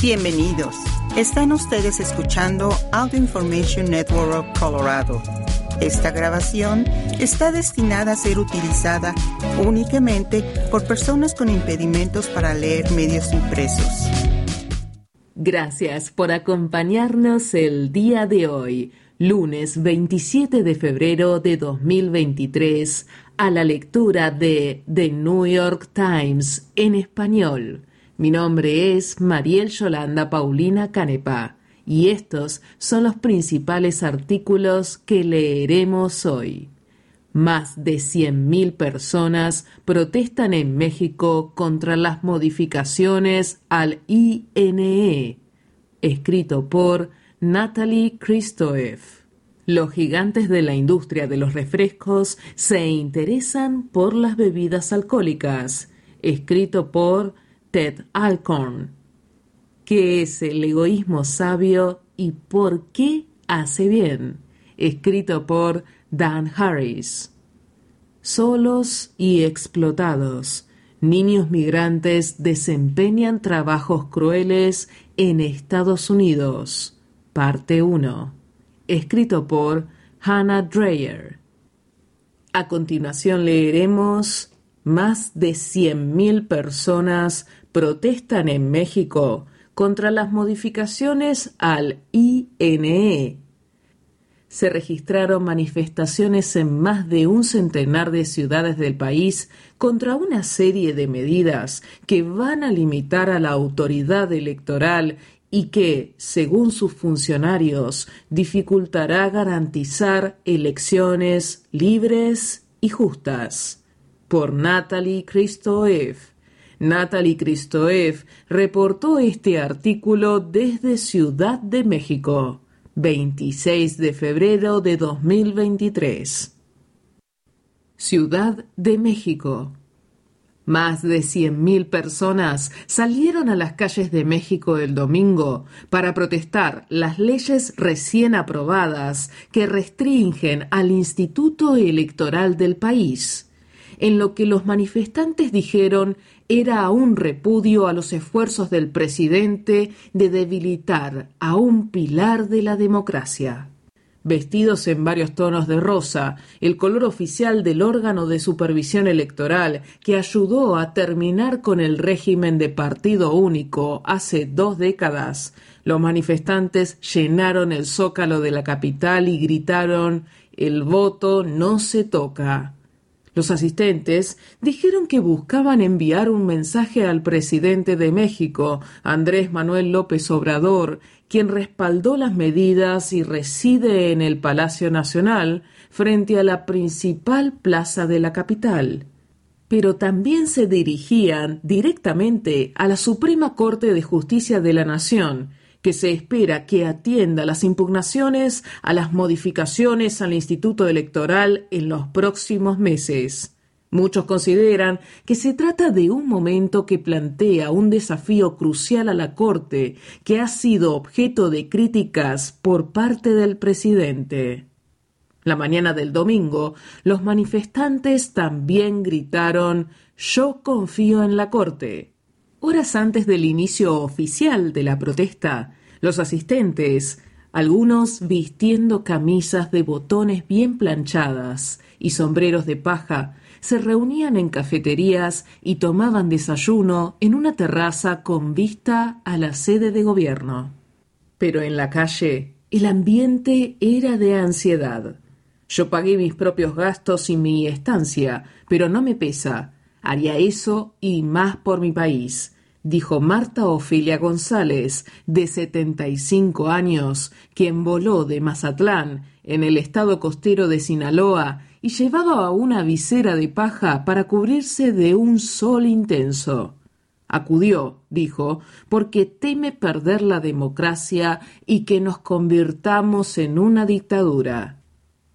Bienvenidos. Están ustedes escuchando Audio Information Network of Colorado. Esta grabación está destinada a ser utilizada únicamente por personas con impedimentos para leer medios impresos. Gracias por acompañarnos el día de hoy, lunes 27 de febrero de 2023, a la lectura de The New York Times en español. Mi nombre es Mariel Yolanda Paulina Canepa y estos son los principales artículos que leeremos hoy. Más de 100.000 personas protestan en México contra las modificaciones al INE, escrito por Natalie Christoev. Los gigantes de la industria de los refrescos se interesan por las bebidas alcohólicas, escrito por Alcorn. ¿Qué es el egoísmo sabio y por qué hace bien? Escrito por Dan Harris. Solos y explotados. Niños migrantes desempeñan trabajos crueles en Estados Unidos. Parte 1. Escrito por Hannah Dreyer. A continuación leeremos más de 100.000 personas protestan en México contra las modificaciones al INE. Se registraron manifestaciones en más de un centenar de ciudades del país contra una serie de medidas que van a limitar a la autoridad electoral y que, según sus funcionarios, dificultará garantizar elecciones libres y justas. Por Natalie Christoev. Natalie Cristoev reportó este artículo desde Ciudad de México, 26 de febrero de 2023. Ciudad de México. Más de 100.000 personas salieron a las calles de México el domingo para protestar las leyes recién aprobadas que restringen al Instituto Electoral del país en lo que los manifestantes dijeron era un repudio a los esfuerzos del presidente de debilitar a un pilar de la democracia. Vestidos en varios tonos de rosa, el color oficial del órgano de supervisión electoral que ayudó a terminar con el régimen de partido único hace dos décadas, los manifestantes llenaron el zócalo de la capital y gritaron El voto no se toca. Los asistentes dijeron que buscaban enviar un mensaje al presidente de México, Andrés Manuel López Obrador, quien respaldó las medidas y reside en el Palacio Nacional, frente a la principal plaza de la capital. Pero también se dirigían directamente a la Suprema Corte de Justicia de la Nación, que se espera que atienda las impugnaciones a las modificaciones al Instituto Electoral en los próximos meses. Muchos consideran que se trata de un momento que plantea un desafío crucial a la Corte, que ha sido objeto de críticas por parte del presidente. La mañana del domingo, los manifestantes también gritaron Yo confío en la Corte. Horas antes del inicio oficial de la protesta, los asistentes, algunos vistiendo camisas de botones bien planchadas y sombreros de paja, se reunían en cafeterías y tomaban desayuno en una terraza con vista a la sede de gobierno. Pero en la calle el ambiente era de ansiedad. Yo pagué mis propios gastos y mi estancia, pero no me pesa. Haría eso y más por mi país, dijo Marta Ofelia González, de 75 años, quien voló de Mazatlán, en el estado costero de Sinaloa, y llevaba una visera de paja para cubrirse de un sol intenso. Acudió, dijo, porque teme perder la democracia y que nos convirtamos en una dictadura.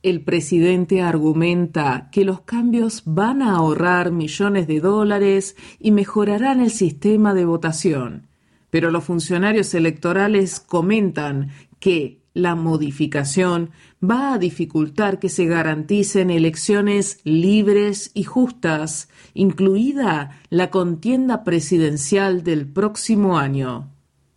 El presidente argumenta que los cambios van a ahorrar millones de dólares y mejorarán el sistema de votación, pero los funcionarios electorales comentan que la modificación va a dificultar que se garanticen elecciones libres y justas, incluida la contienda presidencial del próximo año.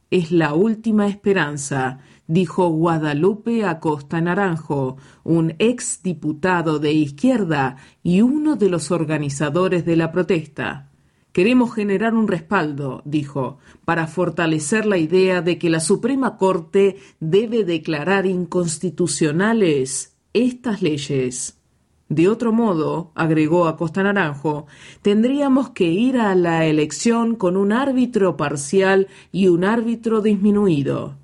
es la última esperanza, dijo Guadalupe Acosta Naranjo, un ex diputado de izquierda y uno de los organizadores de la protesta. Queremos generar un respaldo, dijo, para fortalecer la idea de que la Suprema Corte debe declarar inconstitucionales estas leyes. De otro modo, agregó Acosta Naranjo, tendríamos que ir a la elección con un árbitro parcial y un árbitro disminuido.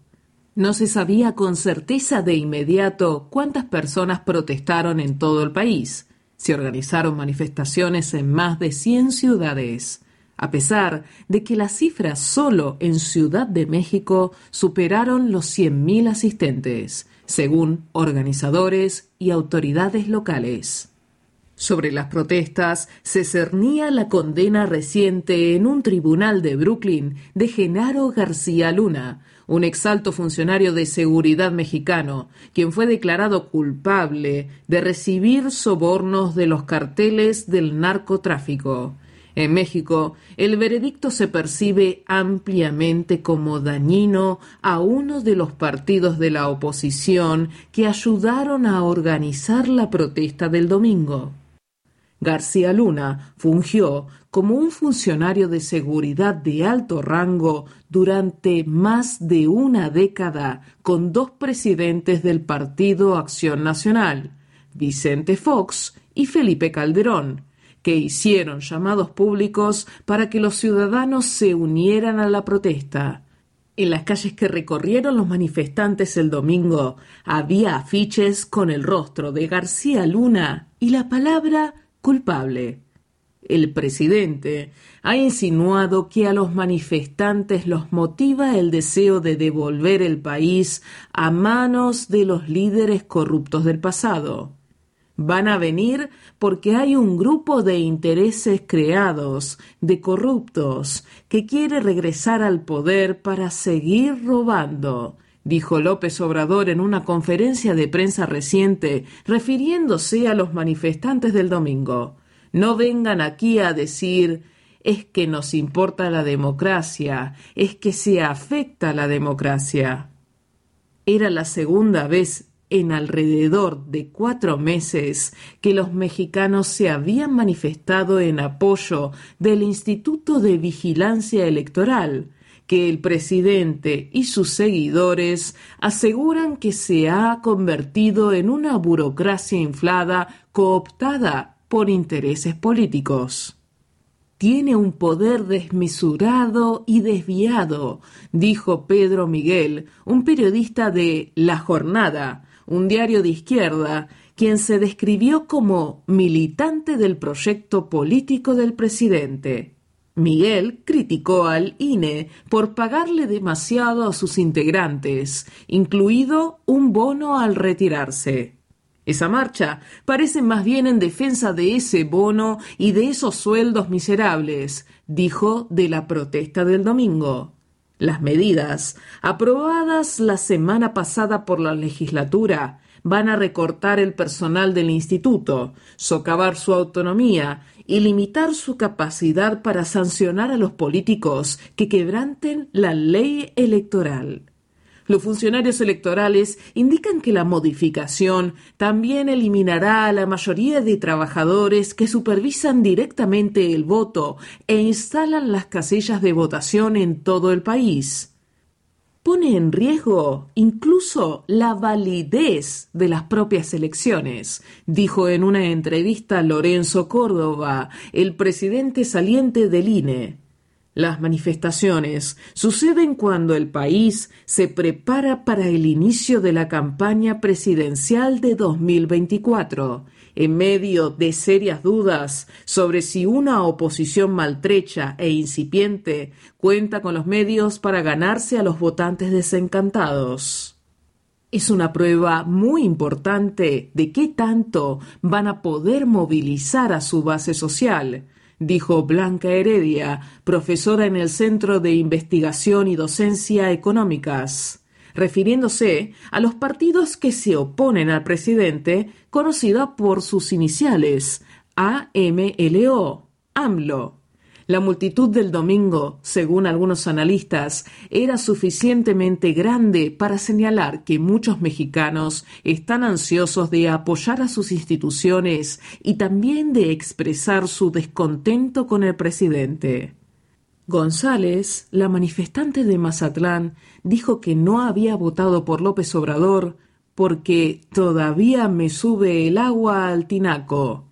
No se sabía con certeza de inmediato cuántas personas protestaron en todo el país. Se organizaron manifestaciones en más de 100 ciudades, a pesar de que las cifras solo en Ciudad de México superaron los 100.000 asistentes, según organizadores y autoridades locales. Sobre las protestas se cernía la condena reciente en un tribunal de Brooklyn de Genaro García Luna, un exalto funcionario de seguridad mexicano, quien fue declarado culpable de recibir sobornos de los carteles del narcotráfico. En México, el veredicto se percibe ampliamente como dañino a uno de los partidos de la oposición que ayudaron a organizar la protesta del domingo. García Luna fungió como un funcionario de seguridad de alto rango durante más de una década con dos presidentes del Partido Acción Nacional, Vicente Fox y Felipe Calderón, que hicieron llamados públicos para que los ciudadanos se unieran a la protesta. En las calles que recorrieron los manifestantes el domingo había afiches con el rostro de García Luna y la palabra culpable. El presidente ha insinuado que a los manifestantes los motiva el deseo de devolver el país a manos de los líderes corruptos del pasado. Van a venir porque hay un grupo de intereses creados, de corruptos, que quiere regresar al poder para seguir robando, dijo López Obrador en una conferencia de prensa reciente, refiriéndose a los manifestantes del domingo. No vengan aquí a decir es que nos importa la democracia, es que se afecta la democracia. Era la segunda vez en alrededor de cuatro meses que los mexicanos se habían manifestado en apoyo del Instituto de Vigilancia Electoral, que el presidente y sus seguidores aseguran que se ha convertido en una burocracia inflada cooptada por intereses políticos. Tiene un poder desmesurado y desviado, dijo Pedro Miguel, un periodista de La Jornada, un diario de izquierda, quien se describió como militante del proyecto político del presidente. Miguel criticó al INE por pagarle demasiado a sus integrantes, incluido un bono al retirarse. Esa marcha parece más bien en defensa de ese bono y de esos sueldos miserables, dijo de la protesta del domingo. Las medidas aprobadas la semana pasada por la legislatura van a recortar el personal del instituto, socavar su autonomía y limitar su capacidad para sancionar a los políticos que quebranten la ley electoral. Los funcionarios electorales indican que la modificación también eliminará a la mayoría de trabajadores que supervisan directamente el voto e instalan las casillas de votación en todo el país. Pone en riesgo incluso la validez de las propias elecciones, dijo en una entrevista Lorenzo Córdoba, el presidente saliente del INE. Las manifestaciones suceden cuando el país se prepara para el inicio de la campaña presidencial de 2024, en medio de serias dudas sobre si una oposición maltrecha e incipiente cuenta con los medios para ganarse a los votantes desencantados. Es una prueba muy importante de qué tanto van a poder movilizar a su base social, dijo Blanca Heredia, profesora en el Centro de Investigación y Docencia Económicas, refiriéndose a los partidos que se oponen al presidente, conocida por sus iniciales, AMLO, AMLO. La multitud del domingo, según algunos analistas, era suficientemente grande para señalar que muchos mexicanos están ansiosos de apoyar a sus instituciones y también de expresar su descontento con el presidente. González, la manifestante de Mazatlán, dijo que no había votado por López Obrador porque todavía me sube el agua al tinaco.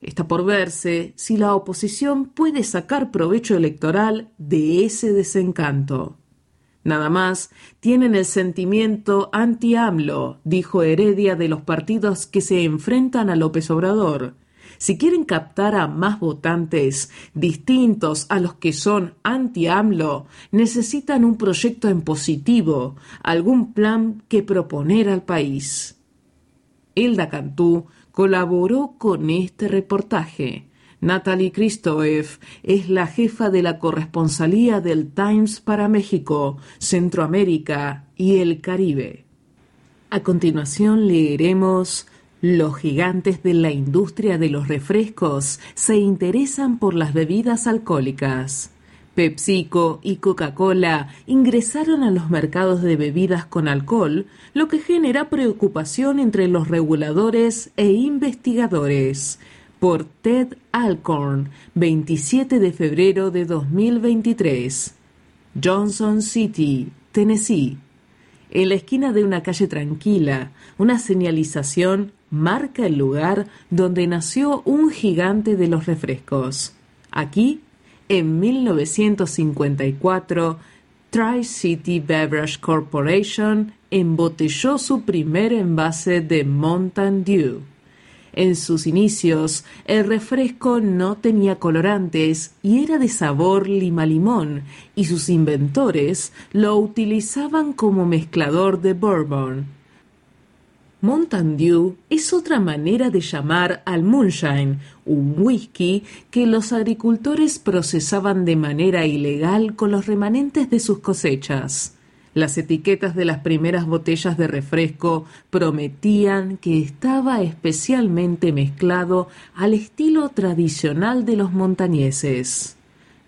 Está por verse si la oposición puede sacar provecho electoral de ese desencanto. Nada más tienen el sentimiento anti-AMLO, dijo Heredia de los partidos que se enfrentan a López Obrador. Si quieren captar a más votantes distintos a los que son anti-AMLO, necesitan un proyecto en positivo, algún plan que proponer al país. Hilda Cantú colaboró con este reportaje. Natalie Kristoev es la jefa de la corresponsalía del Times para México, Centroamérica y el Caribe. A continuación leeremos Los gigantes de la industria de los refrescos se interesan por las bebidas alcohólicas. PepsiCo y Coca-Cola ingresaron a los mercados de bebidas con alcohol, lo que genera preocupación entre los reguladores e investigadores. Por Ted Alcorn, 27 de febrero de 2023. Johnson City, Tennessee. En la esquina de una calle tranquila, una señalización marca el lugar donde nació un gigante de los refrescos. Aquí en 1954, Tri-City Beverage Corporation embotelló su primer envase de Mountain Dew. En sus inicios, el refresco no tenía colorantes y era de sabor lima-limón, y sus inventores lo utilizaban como mezclador de bourbon. Mountain Dew es otra manera de llamar al moonshine, un whisky que los agricultores procesaban de manera ilegal con los remanentes de sus cosechas. Las etiquetas de las primeras botellas de refresco prometían que estaba especialmente mezclado al estilo tradicional de los montañeses.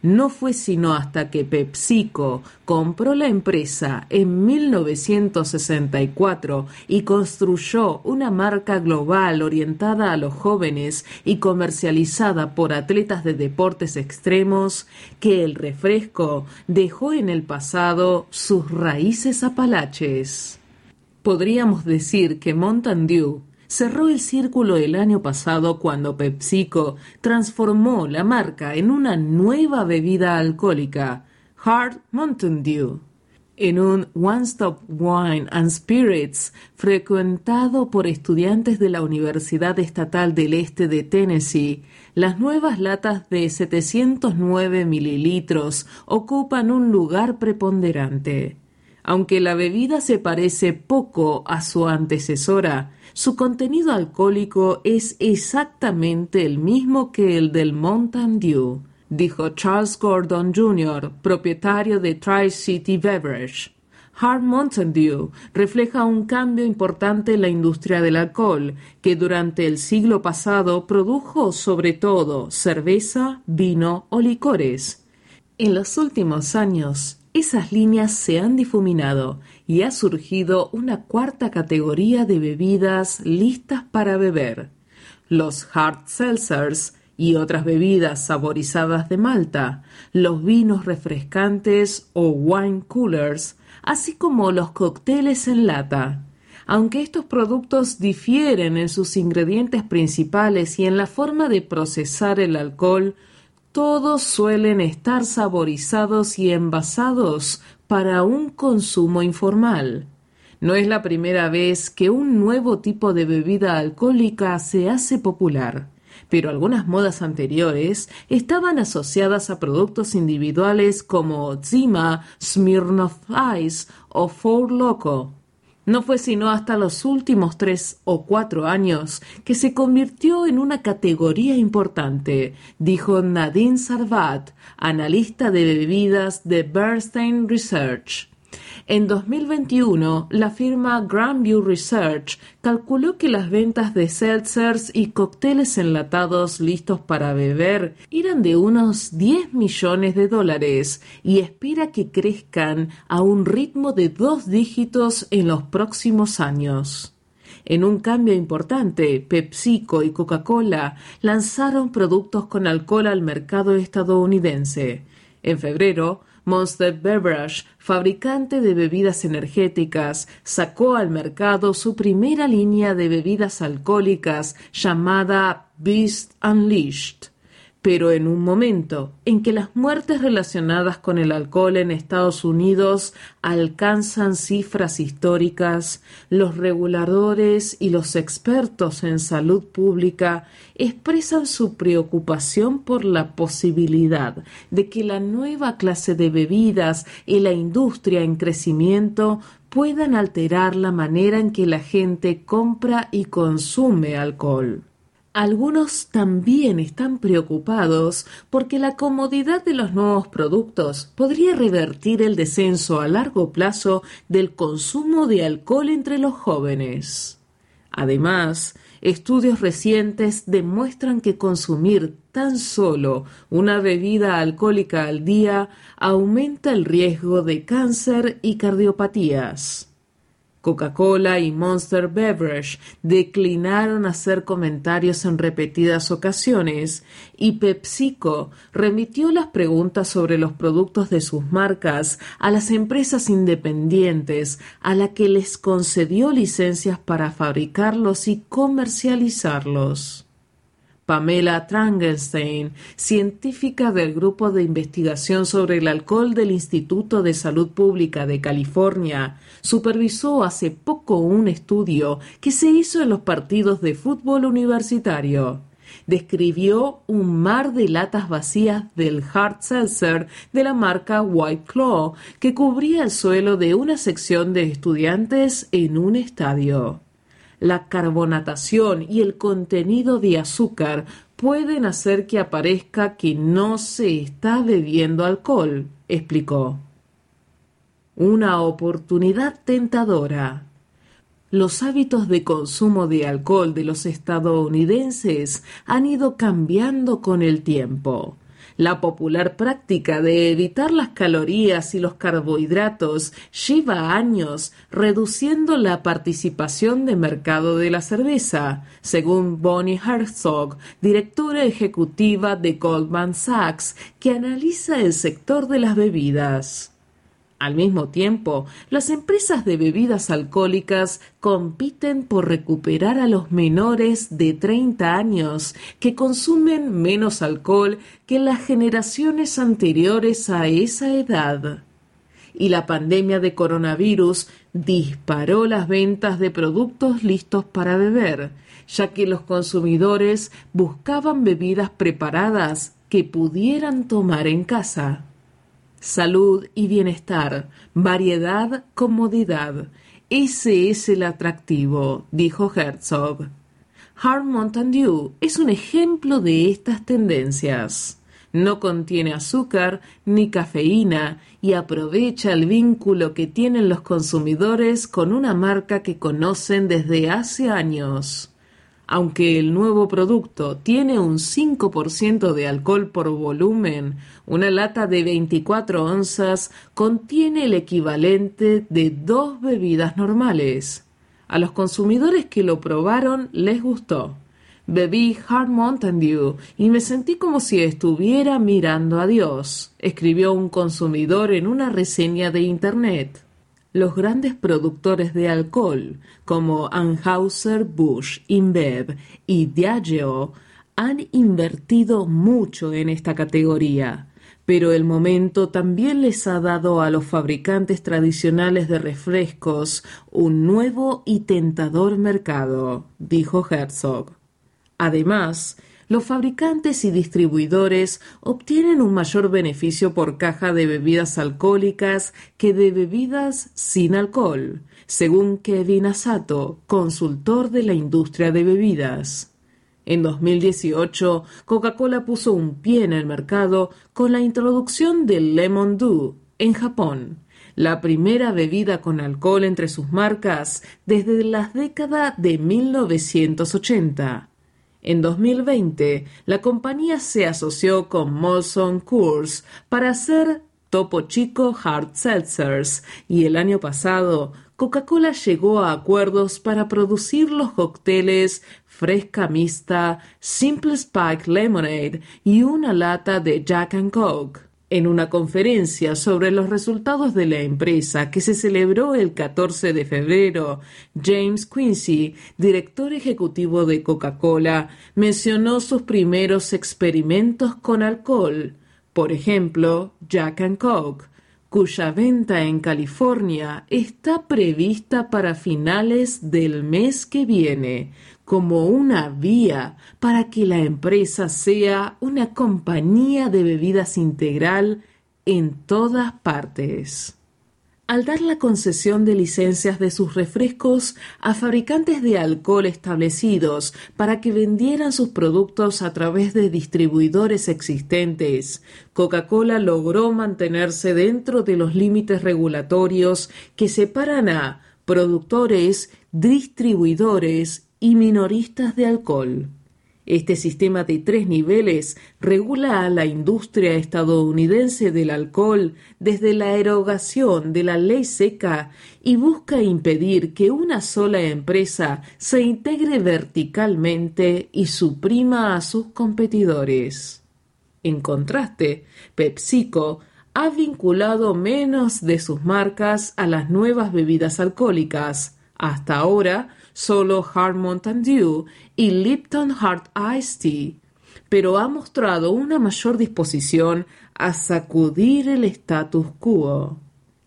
No fue sino hasta que PepsiCo compró la empresa en 1964 y construyó una marca global orientada a los jóvenes y comercializada por atletas de deportes extremos que el refresco dejó en el pasado sus raíces apalaches. Podríamos decir que Mountain Dew cerró el círculo el año pasado cuando PepsiCo transformó la marca en una nueva bebida alcohólica, Hard Mountain Dew. En un One Stop Wine and Spirits frecuentado por estudiantes de la Universidad Estatal del Este de Tennessee, las nuevas latas de 709 mililitros ocupan un lugar preponderante. Aunque la bebida se parece poco a su antecesora, su contenido alcohólico es exactamente el mismo que el del Mountain Dew, dijo Charles Gordon Jr., propietario de Tri-City Beverage. Hard Mountain Dew refleja un cambio importante en la industria del alcohol, que durante el siglo pasado produjo sobre todo cerveza, vino o licores. En los últimos años, esas líneas se han difuminado y ha surgido una cuarta categoría de bebidas listas para beber, los hard seltzers y otras bebidas saborizadas de malta, los vinos refrescantes o wine coolers, así como los cócteles en lata. Aunque estos productos difieren en sus ingredientes principales y en la forma de procesar el alcohol, todos suelen estar saborizados y envasados para un consumo informal. No es la primera vez que un nuevo tipo de bebida alcohólica se hace popular, pero algunas modas anteriores estaban asociadas a productos individuales como Zima, Smirnoff Ice o Four Loco. No fue sino hasta los últimos tres o cuatro años que se convirtió en una categoría importante, dijo Nadine Sarvat, analista de bebidas de Bernstein Research. En 2021, la firma Grandview Research calculó que las ventas de seltzers y cócteles enlatados listos para beber eran de unos 10 millones de dólares y espera que crezcan a un ritmo de dos dígitos en los próximos años. En un cambio importante, PepsiCo y Coca-Cola lanzaron productos con alcohol al mercado estadounidense. En febrero, Monster Beverage, fabricante de bebidas energéticas, sacó al mercado su primera línea de bebidas alcohólicas llamada Beast Unleashed pero en un momento en que las muertes relacionadas con el alcohol en Estados Unidos alcanzan cifras históricas, los reguladores y los expertos en salud pública expresan su preocupación por la posibilidad de que la nueva clase de bebidas y la industria en crecimiento puedan alterar la manera en que la gente compra y consume alcohol. Algunos también están preocupados porque la comodidad de los nuevos productos podría revertir el descenso a largo plazo del consumo de alcohol entre los jóvenes. Además, estudios recientes demuestran que consumir tan solo una bebida alcohólica al día aumenta el riesgo de cáncer y cardiopatías. Coca-Cola y Monster Beverage declinaron hacer comentarios en repetidas ocasiones y PepsiCo remitió las preguntas sobre los productos de sus marcas a las empresas independientes a la que les concedió licencias para fabricarlos y comercializarlos. Pamela Trangenstein, científica del Grupo de Investigación sobre el Alcohol del Instituto de Salud Pública de California, supervisó hace poco un estudio que se hizo en los partidos de fútbol universitario. Describió un mar de latas vacías del hard seltzer de la marca White Claw que cubría el suelo de una sección de estudiantes en un estadio la carbonatación y el contenido de azúcar pueden hacer que aparezca que no se está bebiendo alcohol, explicó. Una oportunidad tentadora. Los hábitos de consumo de alcohol de los estadounidenses han ido cambiando con el tiempo. La popular práctica de evitar las calorías y los carbohidratos lleva años reduciendo la participación de mercado de la cerveza, según Bonnie Herzog, directora ejecutiva de Goldman Sachs, que analiza el sector de las bebidas. Al mismo tiempo, las empresas de bebidas alcohólicas compiten por recuperar a los menores de 30 años que consumen menos alcohol que las generaciones anteriores a esa edad. Y la pandemia de coronavirus disparó las ventas de productos listos para beber, ya que los consumidores buscaban bebidas preparadas que pudieran tomar en casa salud y bienestar, variedad, comodidad. Ese es el atractivo, dijo Herzog. Hard Mountain Dew es un ejemplo de estas tendencias. No contiene azúcar ni cafeína y aprovecha el vínculo que tienen los consumidores con una marca que conocen desde hace años. Aunque el nuevo producto tiene un 5% de alcohol por volumen, una lata de 24 onzas contiene el equivalente de dos bebidas normales. A los consumidores que lo probaron les gustó. Bebí Hard Mountain Dew y me sentí como si estuviera mirando a Dios, escribió un consumidor en una reseña de Internet los grandes productores de alcohol como Anheuser-Busch, InBev y Diageo han invertido mucho en esta categoría, pero el momento también les ha dado a los fabricantes tradicionales de refrescos un nuevo y tentador mercado, dijo Herzog. Además, los fabricantes y distribuidores obtienen un mayor beneficio por caja de bebidas alcohólicas que de bebidas sin alcohol, según Kevin Asato, consultor de la industria de bebidas. En 2018, Coca-Cola puso un pie en el mercado con la introducción del Lemon Dew, en Japón, la primera bebida con alcohol entre sus marcas desde las décadas de 1980. En 2020, la compañía se asoció con Molson Coors para hacer Topo Chico Hard Seltzers y el año pasado Coca-Cola llegó a acuerdos para producir los cócteles Fresca Mista, Simple Spike Lemonade y una lata de Jack and Coke. En una conferencia sobre los resultados de la empresa que se celebró el 14 de febrero, James Quincy, director ejecutivo de Coca-Cola, mencionó sus primeros experimentos con alcohol, por ejemplo, Jack and Coke, cuya venta en California está prevista para finales del mes que viene, como una vía para que la empresa sea una compañía de bebidas integral en todas partes. Al dar la concesión de licencias de sus refrescos a fabricantes de alcohol establecidos para que vendieran sus productos a través de distribuidores existentes, Coca-Cola logró mantenerse dentro de los límites regulatorios que separan a productores, distribuidores y minoristas de alcohol. Este sistema de tres niveles regula a la industria estadounidense del alcohol desde la erogación de la ley seca y busca impedir que una sola empresa se integre verticalmente y suprima a sus competidores. En contraste, PepsiCo ha vinculado menos de sus marcas a las nuevas bebidas alcohólicas. Hasta ahora, solo Hard Mountain Dew y Lipton Hard Iced Tea, pero ha mostrado una mayor disposición a sacudir el status quo.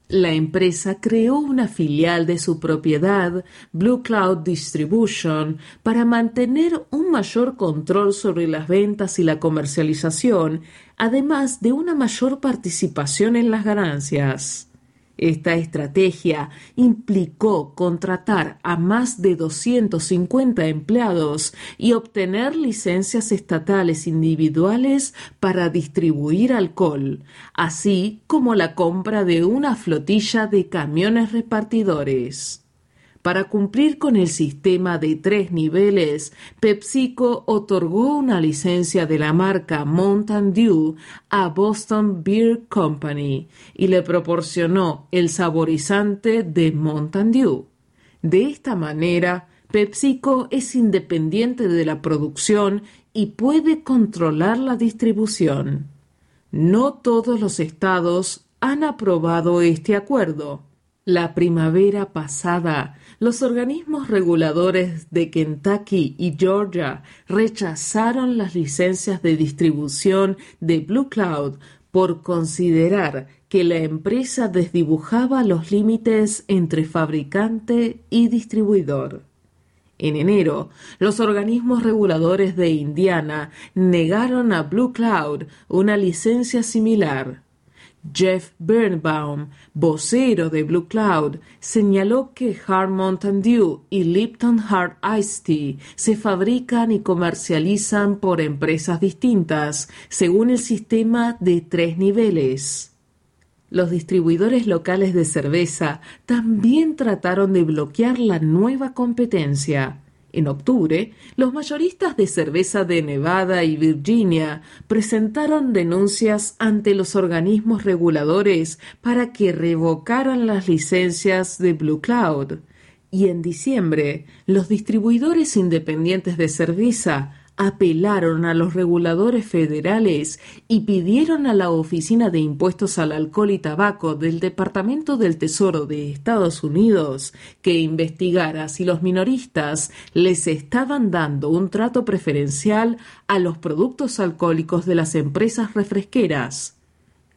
La empresa creó una filial de su propiedad, Blue Cloud Distribution, para mantener un mayor control sobre las ventas y la comercialización, además de una mayor participación en las ganancias. Esta estrategia implicó contratar a más de 250 empleados y obtener licencias estatales individuales para distribuir alcohol, así como la compra de una flotilla de camiones repartidores. Para cumplir con el sistema de tres niveles, PepsiCo otorgó una licencia de la marca Mountain Dew a Boston Beer Company y le proporcionó el saborizante de Mountain Dew. De esta manera, PepsiCo es independiente de la producción y puede controlar la distribución. No todos los estados han aprobado este acuerdo. La primavera pasada, los organismos reguladores de Kentucky y Georgia rechazaron las licencias de distribución de Blue Cloud por considerar que la empresa desdibujaba los límites entre fabricante y distribuidor. En enero, los organismos reguladores de Indiana negaron a Blue Cloud una licencia similar. Jeff Birnbaum, vocero de Blue Cloud, señaló que Hard Mountain Dew y Lipton Hard Iced Tea se fabrican y comercializan por empresas distintas, según el sistema de tres niveles. Los distribuidores locales de cerveza también trataron de bloquear la nueva competencia. En octubre, los mayoristas de cerveza de Nevada y Virginia presentaron denuncias ante los organismos reguladores para que revocaran las licencias de Blue Cloud. Y en diciembre, los distribuidores independientes de cerveza apelaron a los reguladores federales y pidieron a la Oficina de Impuestos al Alcohol y Tabaco del Departamento del Tesoro de Estados Unidos que investigara si los minoristas les estaban dando un trato preferencial a los productos alcohólicos de las empresas refresqueras.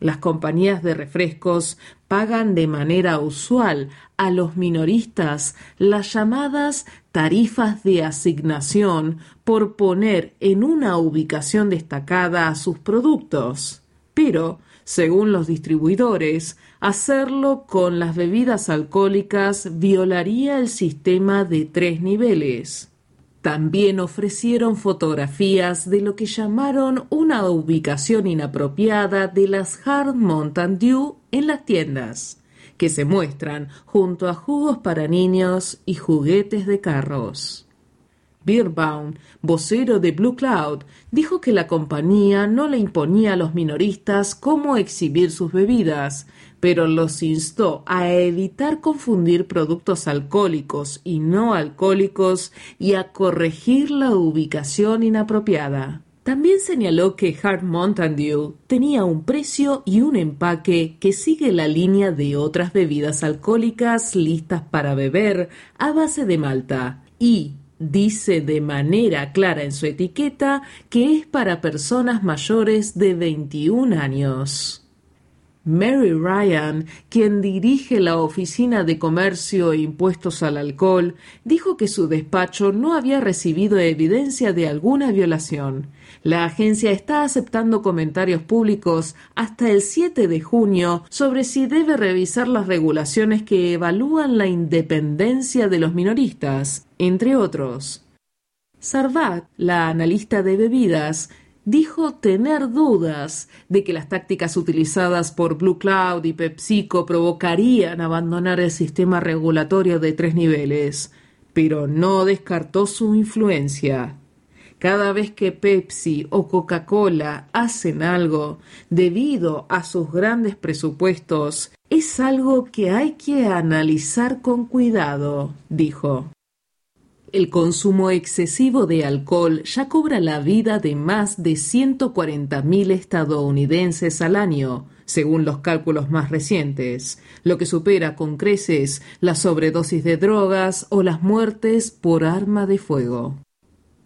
Las compañías de refrescos pagan de manera usual a los minoristas las llamadas tarifas de asignación por poner en una ubicación destacada a sus productos. Pero, según los distribuidores, hacerlo con las bebidas alcohólicas violaría el sistema de tres niveles. También ofrecieron fotografías de lo que llamaron una ubicación inapropiada de las Hard Mountain Dew en las tiendas, que se muestran junto a jugos para niños y juguetes de carros. Birbaum, vocero de Blue Cloud, dijo que la compañía no le imponía a los minoristas cómo exhibir sus bebidas, pero los instó a evitar confundir productos alcohólicos y no alcohólicos y a corregir la ubicación inapropiada. También señaló que Hard Mountain Dew tenía un precio y un empaque que sigue la línea de otras bebidas alcohólicas listas para beber a base de malta y dice de manera clara en su etiqueta que es para personas mayores de 21 años. Mary Ryan, quien dirige la Oficina de Comercio e Impuestos al Alcohol, dijo que su despacho no había recibido evidencia de alguna violación. La agencia está aceptando comentarios públicos hasta el 7 de junio sobre si debe revisar las regulaciones que evalúan la independencia de los minoristas, entre otros. Sarvat, la analista de bebidas, dijo tener dudas de que las tácticas utilizadas por Blue Cloud y PepsiCo provocarían abandonar el sistema regulatorio de tres niveles, pero no descartó su influencia. Cada vez que Pepsi o Coca-Cola hacen algo debido a sus grandes presupuestos, es algo que hay que analizar con cuidado, dijo. El consumo excesivo de alcohol ya cobra la vida de más de 140.000 estadounidenses al año, según los cálculos más recientes, lo que supera con creces la sobredosis de drogas o las muertes por arma de fuego.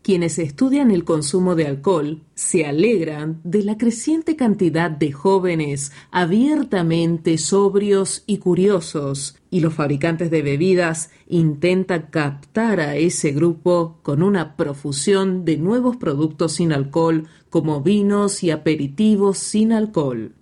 Quienes estudian el consumo de alcohol se alegran de la creciente cantidad de jóvenes abiertamente sobrios y curiosos, y los fabricantes de bebidas intentan captar a ese grupo con una profusión de nuevos productos sin alcohol como vinos y aperitivos sin alcohol.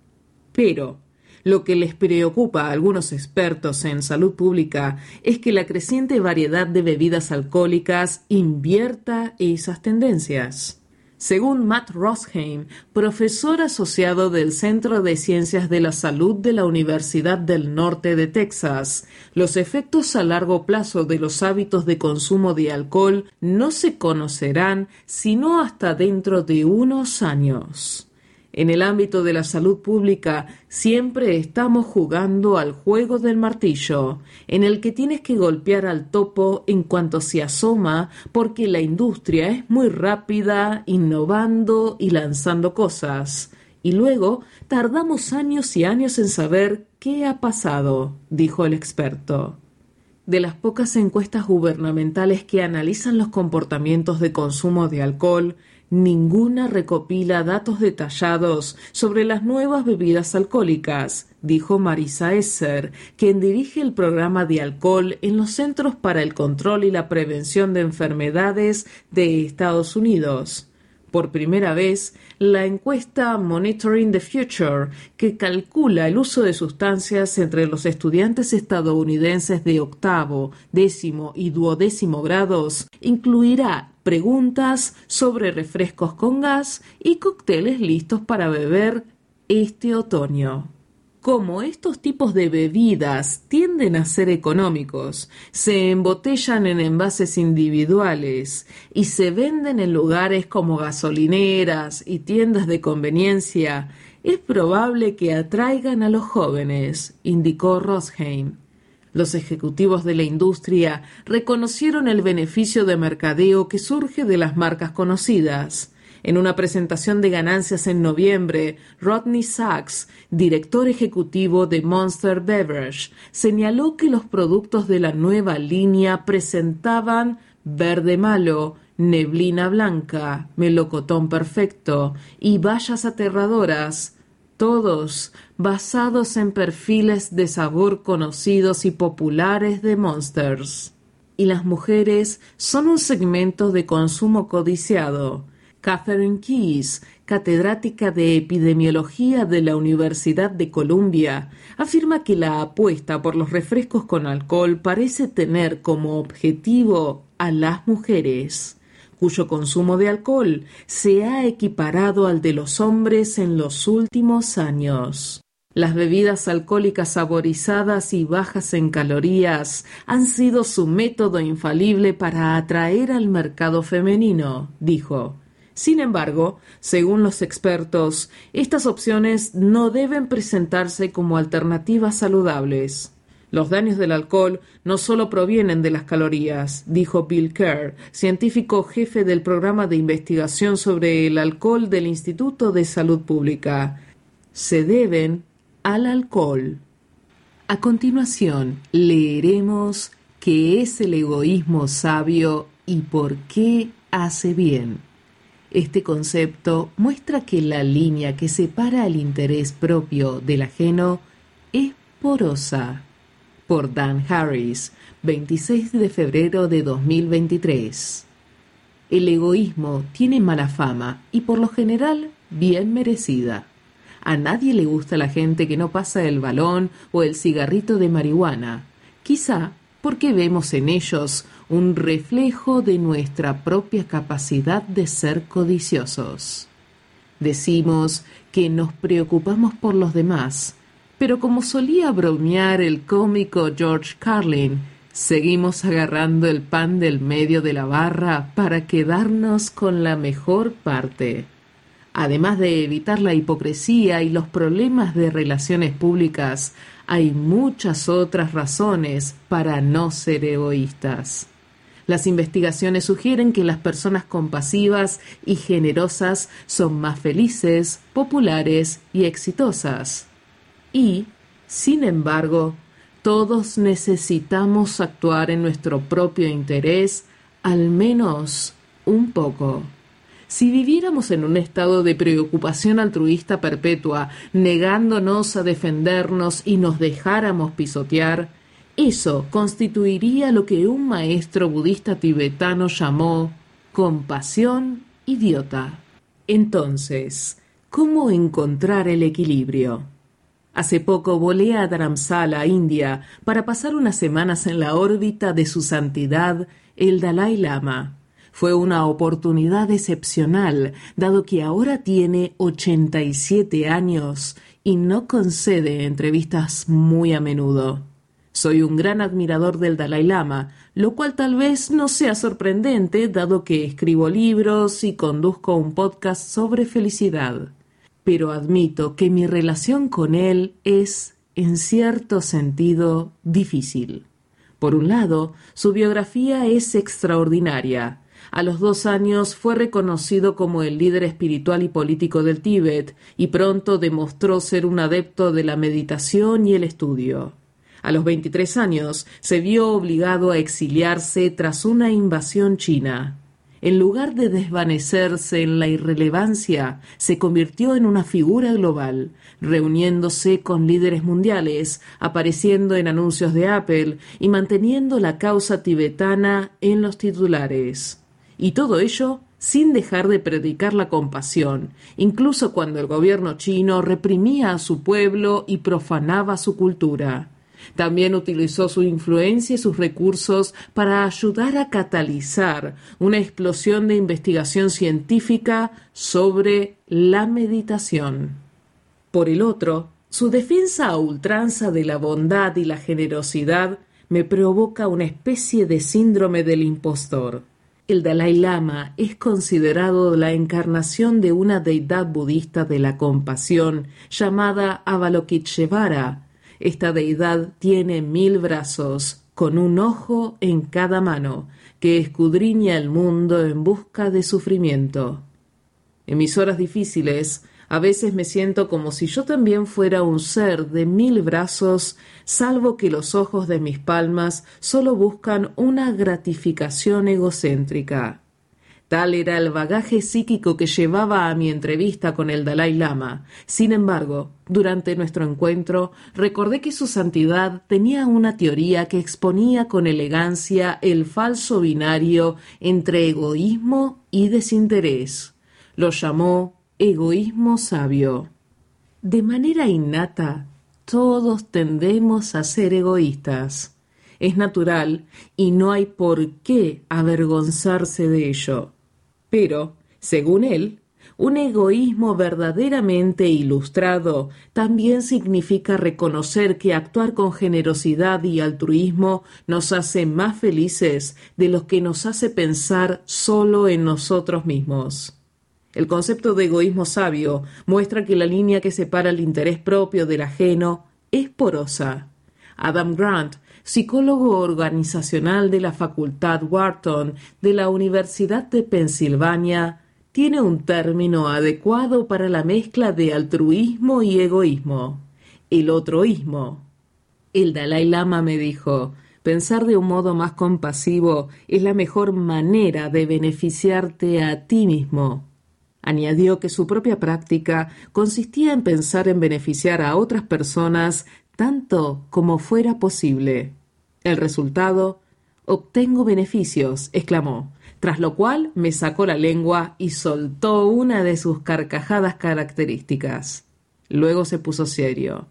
Pero lo que les preocupa a algunos expertos en salud pública es que la creciente variedad de bebidas alcohólicas invierta esas tendencias. Según Matt Rosheim, profesor asociado del Centro de Ciencias de la Salud de la Universidad del Norte de Texas, los efectos a largo plazo de los hábitos de consumo de alcohol no se conocerán sino hasta dentro de unos años. En el ámbito de la salud pública siempre estamos jugando al juego del martillo, en el que tienes que golpear al topo en cuanto se asoma, porque la industria es muy rápida, innovando y lanzando cosas. Y luego tardamos años y años en saber qué ha pasado, dijo el experto. De las pocas encuestas gubernamentales que analizan los comportamientos de consumo de alcohol, Ninguna recopila datos detallados sobre las nuevas bebidas alcohólicas, dijo Marisa Esser, quien dirige el programa de alcohol en los Centros para el Control y la Prevención de Enfermedades de Estados Unidos. Por primera vez, la encuesta Monitoring the Future, que calcula el uso de sustancias entre los estudiantes estadounidenses de octavo, décimo y duodécimo grados, incluirá preguntas sobre refrescos con gas y cócteles listos para beber este otoño. Como estos tipos de bebidas tienden a ser económicos, se embotellan en envases individuales y se venden en lugares como gasolineras y tiendas de conveniencia, es probable que atraigan a los jóvenes, indicó Rosheim. Los ejecutivos de la industria reconocieron el beneficio de mercadeo que surge de las marcas conocidas. En una presentación de ganancias en noviembre, Rodney Sachs, director ejecutivo de Monster Beverage, señaló que los productos de la nueva línea presentaban verde malo, neblina blanca, melocotón perfecto y vallas aterradoras, todos basados en perfiles de sabor conocidos y populares de Monsters. Y las mujeres son un segmento de consumo codiciado. Catherine Keyes, catedrática de epidemiología de la Universidad de Columbia, afirma que la apuesta por los refrescos con alcohol parece tener como objetivo a las mujeres cuyo consumo de alcohol se ha equiparado al de los hombres en los últimos años. Las bebidas alcohólicas saborizadas y bajas en calorías han sido su método infalible para atraer al mercado femenino, dijo. Sin embargo, según los expertos, estas opciones no deben presentarse como alternativas saludables. Los daños del alcohol no solo provienen de las calorías, dijo Bill Kerr, científico jefe del programa de investigación sobre el alcohol del Instituto de Salud Pública. Se deben al alcohol. A continuación, leeremos qué es el egoísmo sabio y por qué hace bien. Este concepto muestra que la línea que separa el interés propio del ajeno es porosa por Dan Harris, 26 de febrero de 2023. El egoísmo tiene mala fama y por lo general bien merecida. A nadie le gusta la gente que no pasa el balón o el cigarrito de marihuana, quizá porque vemos en ellos un reflejo de nuestra propia capacidad de ser codiciosos. Decimos que nos preocupamos por los demás, pero como solía bromear el cómico George Carlin, seguimos agarrando el pan del medio de la barra para quedarnos con la mejor parte. Además de evitar la hipocresía y los problemas de relaciones públicas, hay muchas otras razones para no ser egoístas. Las investigaciones sugieren que las personas compasivas y generosas son más felices, populares y exitosas. Y, sin embargo, todos necesitamos actuar en nuestro propio interés al menos un poco. Si viviéramos en un estado de preocupación altruista perpetua, negándonos a defendernos y nos dejáramos pisotear, eso constituiría lo que un maestro budista tibetano llamó compasión idiota. Entonces, ¿cómo encontrar el equilibrio? Hace poco volé a Dharamsala, India, para pasar unas semanas en la órbita de su santidad, el Dalai Lama. Fue una oportunidad excepcional, dado que ahora tiene 87 años y no concede entrevistas muy a menudo. Soy un gran admirador del Dalai Lama, lo cual tal vez no sea sorprendente, dado que escribo libros y conduzco un podcast sobre felicidad pero admito que mi relación con él es, en cierto sentido, difícil. Por un lado, su biografía es extraordinaria. A los dos años fue reconocido como el líder espiritual y político del Tíbet y pronto demostró ser un adepto de la meditación y el estudio. A los veintitrés años se vio obligado a exiliarse tras una invasión china en lugar de desvanecerse en la irrelevancia, se convirtió en una figura global, reuniéndose con líderes mundiales, apareciendo en anuncios de Apple y manteniendo la causa tibetana en los titulares. Y todo ello sin dejar de predicar la compasión, incluso cuando el gobierno chino reprimía a su pueblo y profanaba su cultura. También utilizó su influencia y sus recursos para ayudar a catalizar una explosión de investigación científica sobre la meditación. Por el otro, su defensa a ultranza de la bondad y la generosidad me provoca una especie de síndrome del impostor. El Dalai Lama es considerado la encarnación de una deidad budista de la compasión llamada Avalokiteshvara, esta deidad tiene mil brazos, con un ojo en cada mano, que escudriña el mundo en busca de sufrimiento. En mis horas difíciles, a veces me siento como si yo también fuera un ser de mil brazos, salvo que los ojos de mis palmas solo buscan una gratificación egocéntrica. Tal era el bagaje psíquico que llevaba a mi entrevista con el Dalai Lama. Sin embargo, durante nuestro encuentro, recordé que su santidad tenía una teoría que exponía con elegancia el falso binario entre egoísmo y desinterés. Lo llamó egoísmo sabio. De manera innata, todos tendemos a ser egoístas. Es natural y no hay por qué avergonzarse de ello. Pero, según él, Un egoísmo verdaderamente ilustrado también significa reconocer que actuar con generosidad y altruismo nos hace más felices de los que nos hace pensar solo en nosotros mismos. El concepto de egoísmo sabio muestra que la línea que separa el interés propio del ajeno es porosa. Adam Grant, psicólogo organizacional de la Facultad Wharton de la Universidad de Pensilvania, tiene un término adecuado para la mezcla de altruismo y egoísmo, el otroísmo. El Dalai Lama me dijo, pensar de un modo más compasivo es la mejor manera de beneficiarte a ti mismo. Añadió que su propia práctica consistía en pensar en beneficiar a otras personas tanto como fuera posible. El resultado obtengo beneficios, exclamó, tras lo cual me sacó la lengua y soltó una de sus carcajadas características. Luego se puso serio.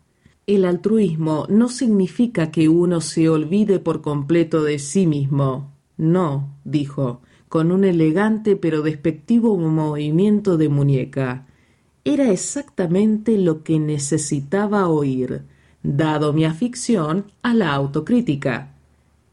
El altruismo no significa que uno se olvide por completo de sí mismo. No, dijo, con un elegante pero despectivo movimiento de muñeca. Era exactamente lo que necesitaba oír, dado mi afición a la autocrítica.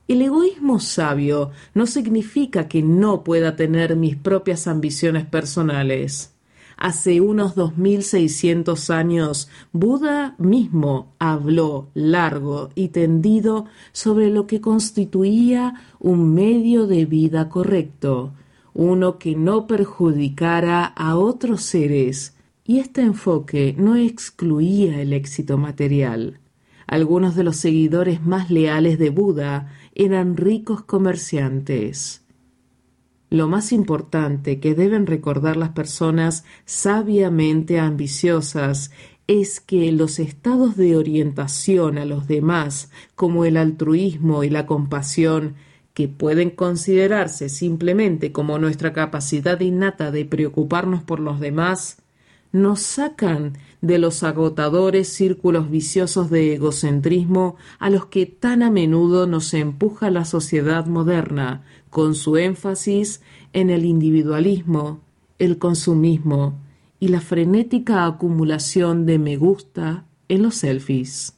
El egoísmo sabio no significa que no pueda tener mis propias ambiciones personales. Hace unos dos mil seiscientos años, Buda mismo habló largo y tendido sobre lo que constituía un medio de vida correcto, uno que no perjudicara a otros seres, y este enfoque no excluía el éxito material. Algunos de los seguidores más leales de Buda eran ricos comerciantes. Lo más importante que deben recordar las personas sabiamente ambiciosas es que los estados de orientación a los demás, como el altruismo y la compasión, que pueden considerarse simplemente como nuestra capacidad innata de preocuparnos por los demás, nos sacan de los agotadores círculos viciosos de egocentrismo a los que tan a menudo nos empuja la sociedad moderna, con su énfasis en el individualismo, el consumismo y la frenética acumulación de me gusta en los selfies.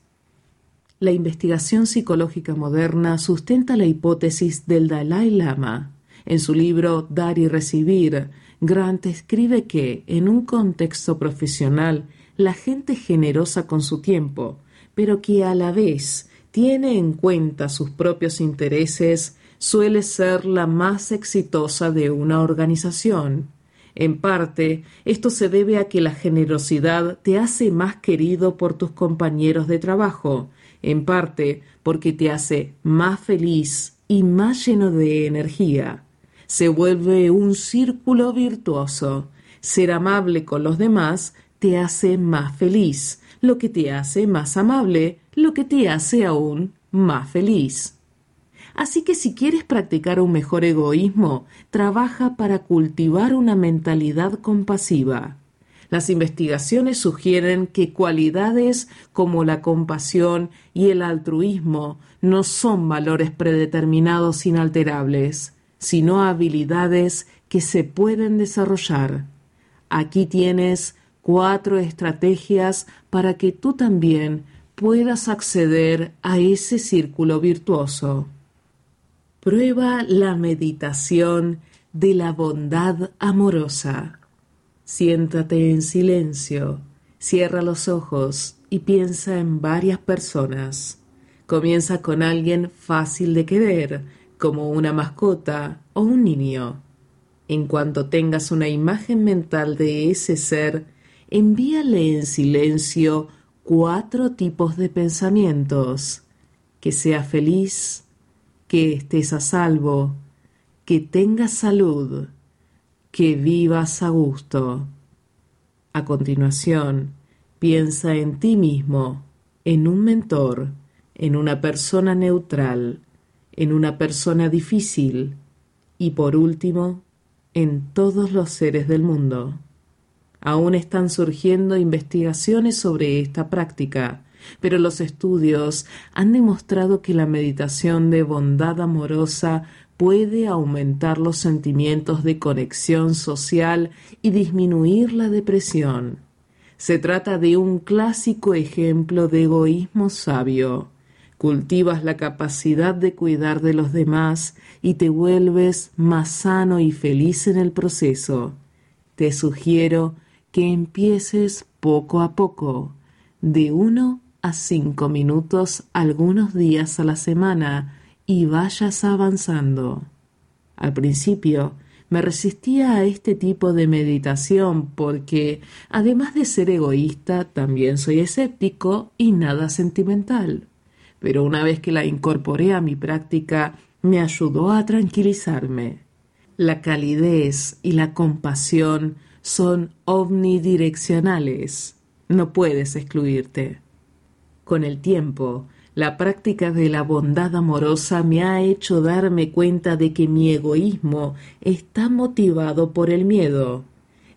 La investigación psicológica moderna sustenta la hipótesis del Dalai Lama. En su libro Dar y Recibir, Grant escribe que, en un contexto profesional, la gente generosa con su tiempo, pero que a la vez tiene en cuenta sus propios intereses, suele ser la más exitosa de una organización. En parte, esto se debe a que la generosidad te hace más querido por tus compañeros de trabajo, en parte porque te hace más feliz y más lleno de energía. Se vuelve un círculo virtuoso. Ser amable con los demás te hace más feliz, lo que te hace más amable, lo que te hace aún más feliz. Así que si quieres practicar un mejor egoísmo, trabaja para cultivar una mentalidad compasiva. Las investigaciones sugieren que cualidades como la compasión y el altruismo no son valores predeterminados inalterables, sino habilidades que se pueden desarrollar. Aquí tienes cuatro estrategias para que tú también puedas acceder a ese círculo virtuoso. Prueba la meditación de la bondad amorosa. Siéntate en silencio, cierra los ojos y piensa en varias personas. Comienza con alguien fácil de querer, como una mascota o un niño. En cuanto tengas una imagen mental de ese ser, envíale en silencio cuatro tipos de pensamientos. Que sea feliz, que estés a salvo, que tengas salud, que vivas a gusto. A continuación, piensa en ti mismo, en un mentor, en una persona neutral, en una persona difícil y por último, en todos los seres del mundo. Aún están surgiendo investigaciones sobre esta práctica, pero los estudios han demostrado que la meditación de bondad amorosa puede aumentar los sentimientos de conexión social y disminuir la depresión. Se trata de un clásico ejemplo de egoísmo sabio. Cultivas la capacidad de cuidar de los demás y te vuelves más sano y feliz en el proceso. Te sugiero que empieces poco a poco, de uno a cinco minutos algunos días a la semana, y vayas avanzando. Al principio me resistía a este tipo de meditación porque, además de ser egoísta, también soy escéptico y nada sentimental. Pero una vez que la incorporé a mi práctica, me ayudó a tranquilizarme. La calidez y la compasión son omnidireccionales. No puedes excluirte. Con el tiempo, la práctica de la bondad amorosa me ha hecho darme cuenta de que mi egoísmo está motivado por el miedo.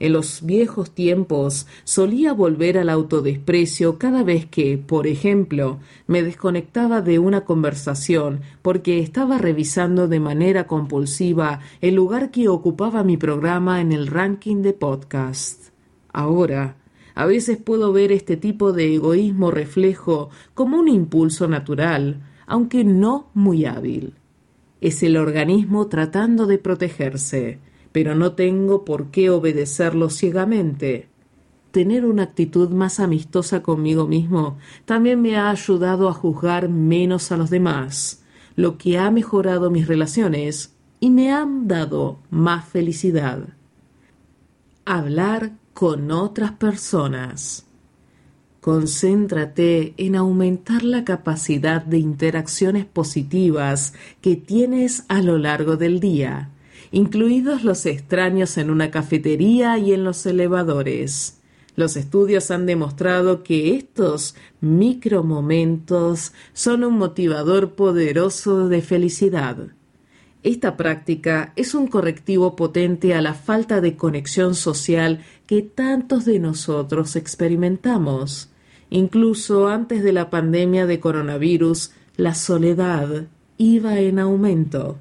En los viejos tiempos solía volver al autodesprecio cada vez que, por ejemplo, me desconectaba de una conversación porque estaba revisando de manera compulsiva el lugar que ocupaba mi programa en el ranking de podcast. Ahora, a veces puedo ver este tipo de egoísmo reflejo como un impulso natural, aunque no muy hábil. Es el organismo tratando de protegerse, pero no tengo por qué obedecerlo ciegamente. Tener una actitud más amistosa conmigo mismo también me ha ayudado a juzgar menos a los demás, lo que ha mejorado mis relaciones y me ha dado más felicidad. Hablar con otras personas. Concéntrate en aumentar la capacidad de interacciones positivas que tienes a lo largo del día, incluidos los extraños en una cafetería y en los elevadores. Los estudios han demostrado que estos micromomentos son un motivador poderoso de felicidad. Esta práctica es un correctivo potente a la falta de conexión social que tantos de nosotros experimentamos. Incluso antes de la pandemia de coronavirus, la soledad iba en aumento.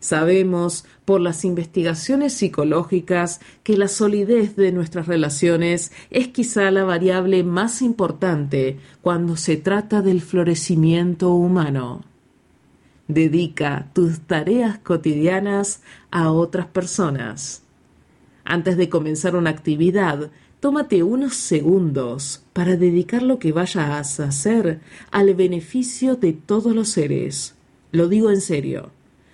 Sabemos por las investigaciones psicológicas que la solidez de nuestras relaciones es quizá la variable más importante cuando se trata del florecimiento humano. Dedica tus tareas cotidianas a otras personas. Antes de comenzar una actividad, tómate unos segundos para dedicar lo que vayas a hacer al beneficio de todos los seres. Lo digo en serio.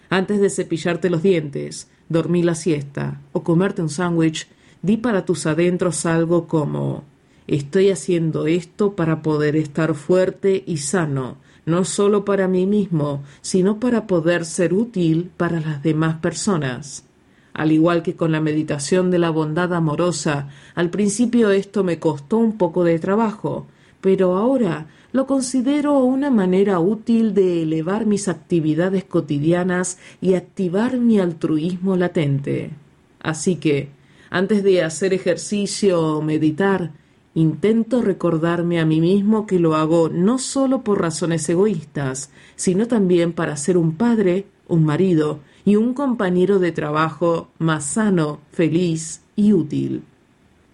Antes de cepillarte los dientes, dormir la siesta o comerte un sándwich, di para tus adentros algo como Estoy haciendo esto para poder estar fuerte y sano no solo para mí mismo, sino para poder ser útil para las demás personas. Al igual que con la meditación de la bondad amorosa, al principio esto me costó un poco de trabajo, pero ahora lo considero una manera útil de elevar mis actividades cotidianas y activar mi altruismo latente. Así que, antes de hacer ejercicio o meditar, Intento recordarme a mí mismo que lo hago no solo por razones egoístas, sino también para ser un padre, un marido y un compañero de trabajo más sano, feliz y útil.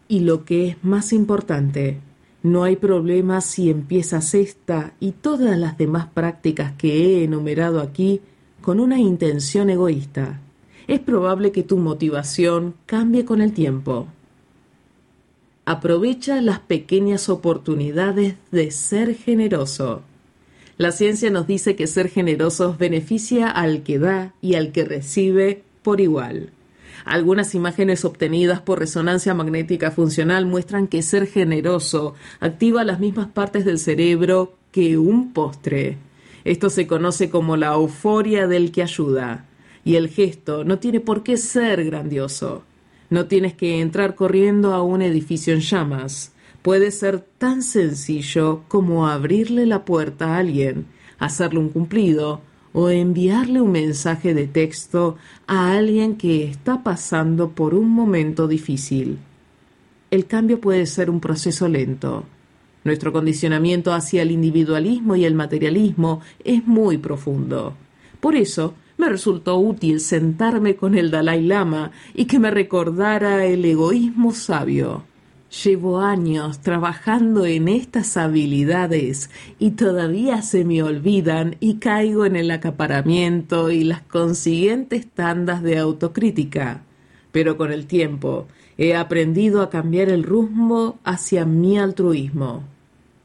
Y lo que es más importante, no hay problema si empiezas esta y todas las demás prácticas que he enumerado aquí con una intención egoísta. Es probable que tu motivación cambie con el tiempo. Aprovecha las pequeñas oportunidades de ser generoso. La ciencia nos dice que ser generosos beneficia al que da y al que recibe por igual. Algunas imágenes obtenidas por resonancia magnética funcional muestran que ser generoso activa las mismas partes del cerebro que un postre. Esto se conoce como la euforia del que ayuda, y el gesto no tiene por qué ser grandioso. No tienes que entrar corriendo a un edificio en llamas. Puede ser tan sencillo como abrirle la puerta a alguien, hacerle un cumplido o enviarle un mensaje de texto a alguien que está pasando por un momento difícil. El cambio puede ser un proceso lento. Nuestro condicionamiento hacia el individualismo y el materialismo es muy profundo. Por eso, me resultó útil sentarme con el Dalai Lama y que me recordara el egoísmo sabio. Llevo años trabajando en estas habilidades y todavía se me olvidan y caigo en el acaparamiento y las consiguientes tandas de autocrítica. Pero con el tiempo he aprendido a cambiar el rumbo hacia mi altruismo.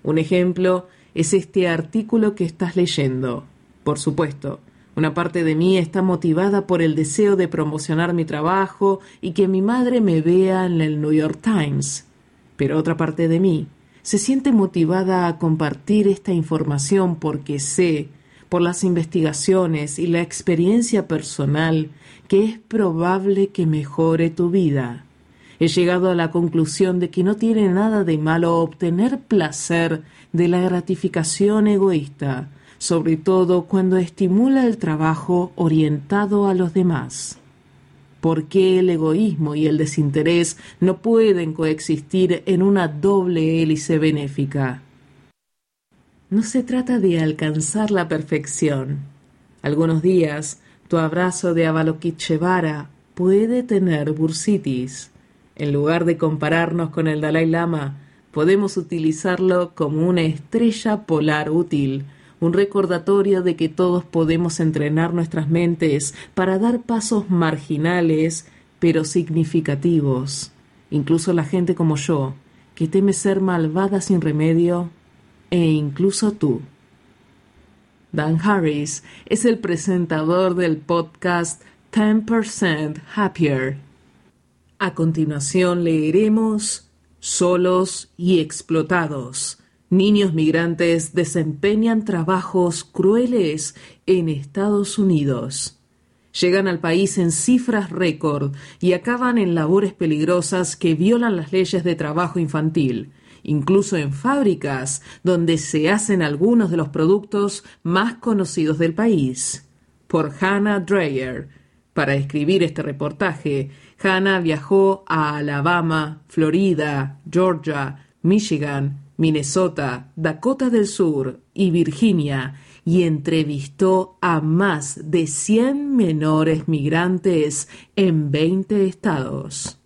Un ejemplo es este artículo que estás leyendo. Por supuesto, una parte de mí está motivada por el deseo de promocionar mi trabajo y que mi madre me vea en el New York Times pero otra parte de mí se siente motivada a compartir esta información porque sé, por las investigaciones y la experiencia personal, que es probable que mejore tu vida. He llegado a la conclusión de que no tiene nada de malo obtener placer de la gratificación egoísta, sobre todo cuando estimula el trabajo orientado a los demás. ¿Por qué el egoísmo y el desinterés no pueden coexistir en una doble hélice benéfica? No se trata de alcanzar la perfección. Algunos días tu abrazo de Avalokiteshvara puede tener bursitis. En lugar de compararnos con el Dalai Lama, podemos utilizarlo como una estrella polar útil un recordatorio de que todos podemos entrenar nuestras mentes para dar pasos marginales pero significativos. Incluso la gente como yo, que teme ser malvada sin remedio, e incluso tú. Dan Harris es el presentador del podcast 10% Happier. A continuación leeremos Solos y explotados Niños migrantes desempeñan trabajos crueles en Estados Unidos. Llegan al país en cifras récord y acaban en labores peligrosas que violan las leyes de trabajo infantil, incluso en fábricas donde se hacen algunos de los productos más conocidos del país. Por Hannah Dreyer. Para escribir este reportaje, Hannah viajó a Alabama, Florida, Georgia, Michigan, Minnesota, Dakota del Sur y Virginia y entrevistó a más de 100 menores migrantes en 20 estados.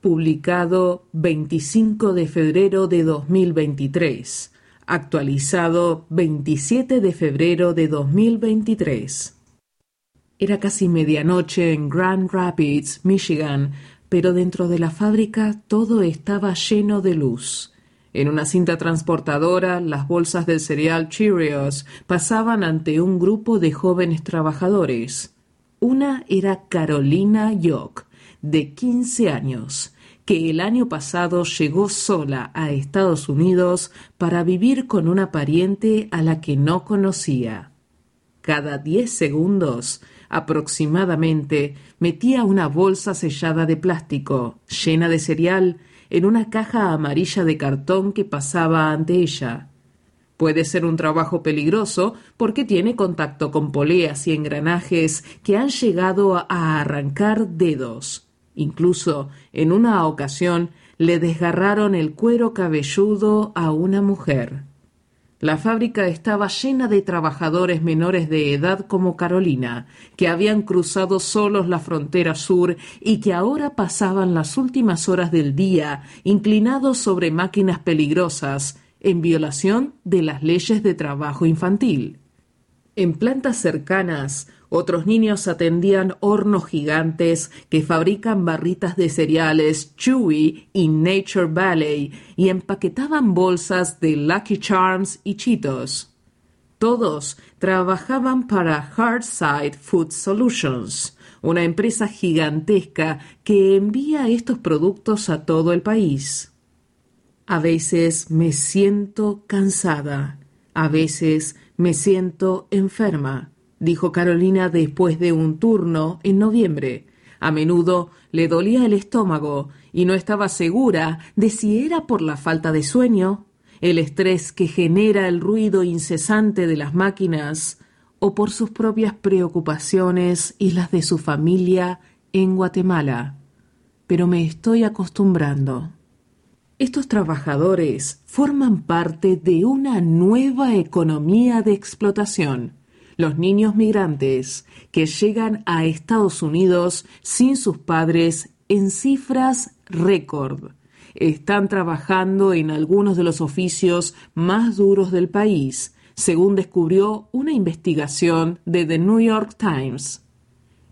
Publicado 25 de febrero de 2023. Actualizado 27 de febrero de 2023. Era casi medianoche en Grand Rapids, Michigan, pero dentro de la fábrica todo estaba lleno de luz. En una cinta transportadora, las bolsas del cereal Cheerios pasaban ante un grupo de jóvenes trabajadores. Una era Carolina York, de 15 años, que el año pasado llegó sola a Estados Unidos para vivir con una pariente a la que no conocía. Cada diez segundos, aproximadamente, metía una bolsa sellada de plástico, llena de cereal, en una caja amarilla de cartón que pasaba ante ella. Puede ser un trabajo peligroso porque tiene contacto con poleas y engranajes que han llegado a arrancar dedos. Incluso, en una ocasión, le desgarraron el cuero cabelludo a una mujer. La fábrica estaba llena de trabajadores menores de edad como Carolina, que habían cruzado solos la frontera sur y que ahora pasaban las últimas horas del día inclinados sobre máquinas peligrosas, en violación de las leyes de trabajo infantil. En plantas cercanas, otros niños atendían hornos gigantes que fabrican barritas de cereales Chewy y Nature Valley y empaquetaban bolsas de Lucky Charms y Cheetos. Todos trabajaban para Hardside Food Solutions, una empresa gigantesca que envía estos productos a todo el país. A veces me siento cansada, a veces me siento enferma dijo Carolina después de un turno en noviembre. A menudo le dolía el estómago y no estaba segura de si era por la falta de sueño, el estrés que genera el ruido incesante de las máquinas, o por sus propias preocupaciones y las de su familia en Guatemala. Pero me estoy acostumbrando. Estos trabajadores forman parte de una nueva economía de explotación los niños migrantes que llegan a Estados Unidos sin sus padres en cifras récord. Están trabajando en algunos de los oficios más duros del país, según descubrió una investigación de The New York Times.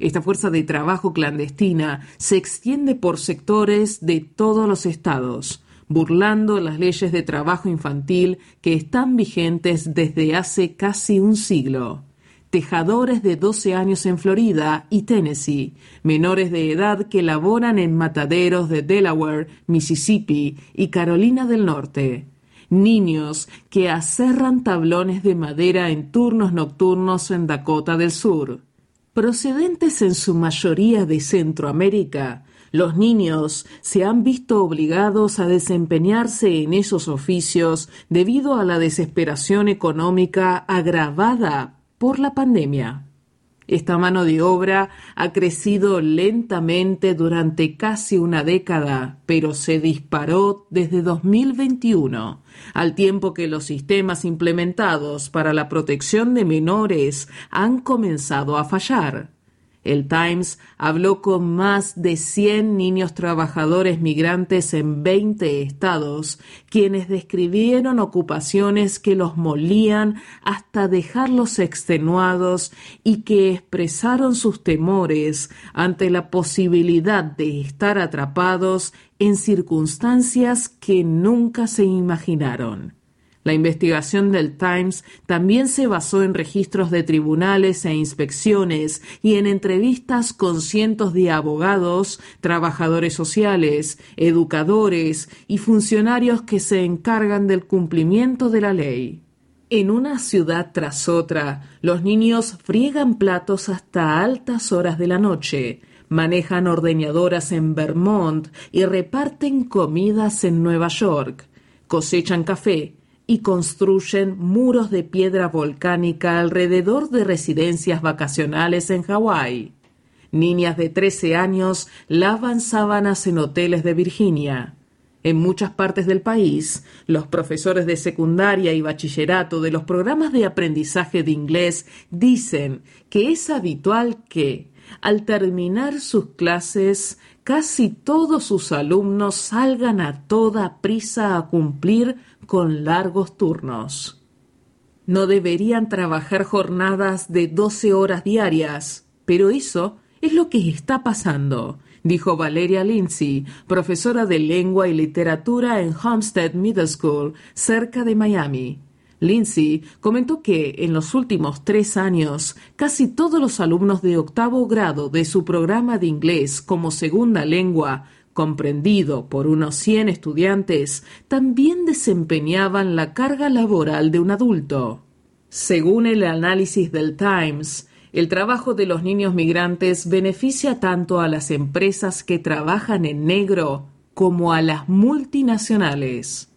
Esta fuerza de trabajo clandestina se extiende por sectores de todos los estados, burlando las leyes de trabajo infantil que están vigentes desde hace casi un siglo tejadores de 12 años en Florida y Tennessee, menores de edad que laboran en mataderos de Delaware, Mississippi y Carolina del Norte, niños que aserran tablones de madera en turnos nocturnos en Dakota del Sur. Procedentes en su mayoría de Centroamérica, los niños se han visto obligados a desempeñarse en esos oficios debido a la desesperación económica agravada por la pandemia. Esta mano de obra ha crecido lentamente durante casi una década, pero se disparó desde 2021, al tiempo que los sistemas implementados para la protección de menores han comenzado a fallar. El Times habló con más de 100 niños trabajadores migrantes en 20 estados, quienes describieron ocupaciones que los molían hasta dejarlos extenuados y que expresaron sus temores ante la posibilidad de estar atrapados en circunstancias que nunca se imaginaron. La investigación del Times también se basó en registros de tribunales e inspecciones y en entrevistas con cientos de abogados, trabajadores sociales, educadores y funcionarios que se encargan del cumplimiento de la ley. En una ciudad tras otra, los niños friegan platos hasta altas horas de la noche, manejan ordeñadoras en Vermont y reparten comidas en Nueva York, cosechan café, y construyen muros de piedra volcánica alrededor de residencias vacacionales en Hawái. Niñas de 13 años lavan sábanas en hoteles de Virginia. En muchas partes del país, los profesores de secundaria y bachillerato de los programas de aprendizaje de inglés dicen que es habitual que, al terminar sus clases, casi todos sus alumnos salgan a toda prisa a cumplir con largos turnos. No deberían trabajar jornadas de 12 horas diarias, pero eso es lo que está pasando, dijo Valeria Lindsay, profesora de lengua y literatura en Homestead Middle School, cerca de Miami. Lindsay comentó que en los últimos tres años casi todos los alumnos de octavo grado de su programa de inglés como segunda lengua comprendido por unos 100 estudiantes, también desempeñaban la carga laboral de un adulto. Según el análisis del Times, el trabajo de los niños migrantes beneficia tanto a las empresas que trabajan en negro como a las multinacionales.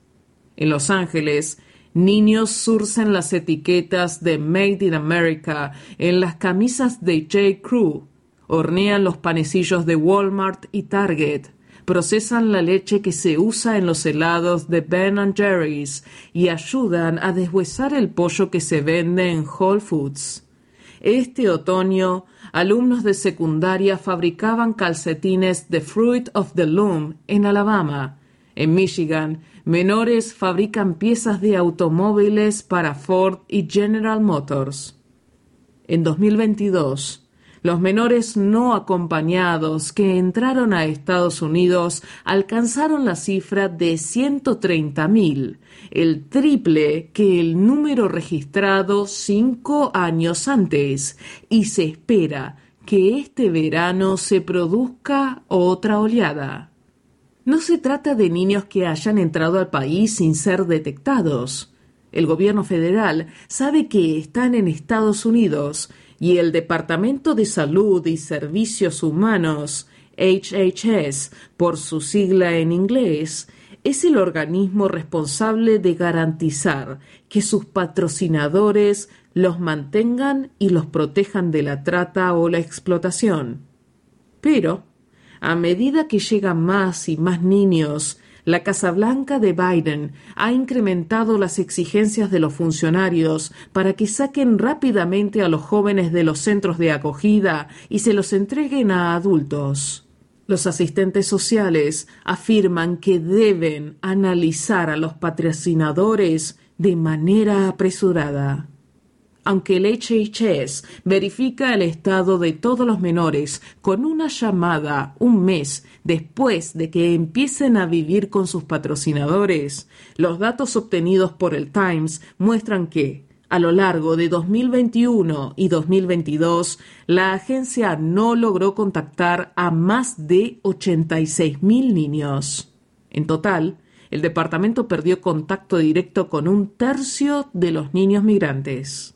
En Los Ángeles, niños surcen las etiquetas de Made in America en las camisas de J. Crew, hornean los panecillos de Walmart y Target, procesan la leche que se usa en los helados de Ben Jerry's y ayudan a deshuesar el pollo que se vende en Whole Foods. Este otoño, alumnos de secundaria fabricaban calcetines de Fruit of the Loom en Alabama. En Michigan, menores fabrican piezas de automóviles para Ford y General Motors. En 2022, los menores no acompañados que entraron a Estados Unidos alcanzaron la cifra de 130.000, el triple que el número registrado cinco años antes, y se espera que este verano se produzca otra oleada. No se trata de niños que hayan entrado al país sin ser detectados. El gobierno federal sabe que están en Estados Unidos y el Departamento de Salud y Servicios Humanos, HHS, por su sigla en inglés, es el organismo responsable de garantizar que sus patrocinadores los mantengan y los protejan de la trata o la explotación. Pero, a medida que llegan más y más niños, la Casa Blanca de Biden ha incrementado las exigencias de los funcionarios para que saquen rápidamente a los jóvenes de los centros de acogida y se los entreguen a adultos. Los asistentes sociales afirman que deben analizar a los patrocinadores de manera apresurada. Aunque el HHS verifica el estado de todos los menores con una llamada un mes después de que empiecen a vivir con sus patrocinadores, los datos obtenidos por el Times muestran que, a lo largo de 2021 y 2022, la agencia no logró contactar a más de 86.000 niños. En total, el departamento perdió contacto directo con un tercio de los niños migrantes.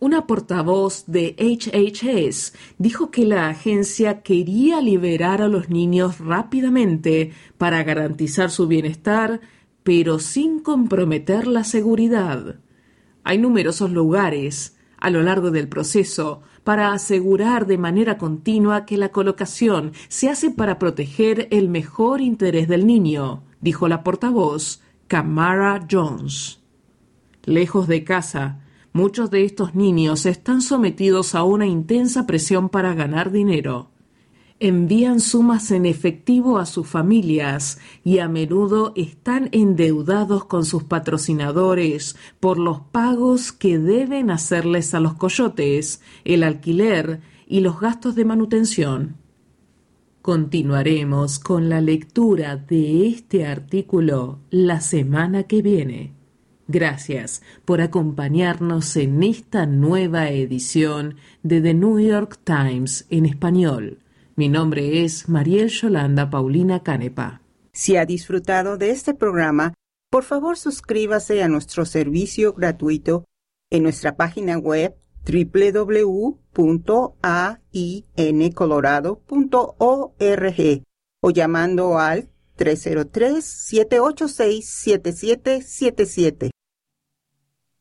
Una portavoz de HHS dijo que la agencia quería liberar a los niños rápidamente para garantizar su bienestar, pero sin comprometer la seguridad. Hay numerosos lugares a lo largo del proceso para asegurar de manera continua que la colocación se hace para proteger el mejor interés del niño, dijo la portavoz Camara Jones. Lejos de casa, muchos de estos niños están sometidos a una intensa presión para ganar dinero envían sumas en efectivo a sus familias y a menudo están endeudados con sus patrocinadores por los pagos que deben hacerles a los coyotes, el alquiler y los gastos de manutención. Continuaremos con la lectura de este artículo la semana que viene. Gracias por acompañarnos en esta nueva edición de The New York Times en español mi nombre es Mariel Yolanda Paulina Canepa. Si ha disfrutado de este programa, por favor suscríbase a nuestro servicio gratuito en nuestra página web www.aincolorado.org o llamando al 303-786-7777.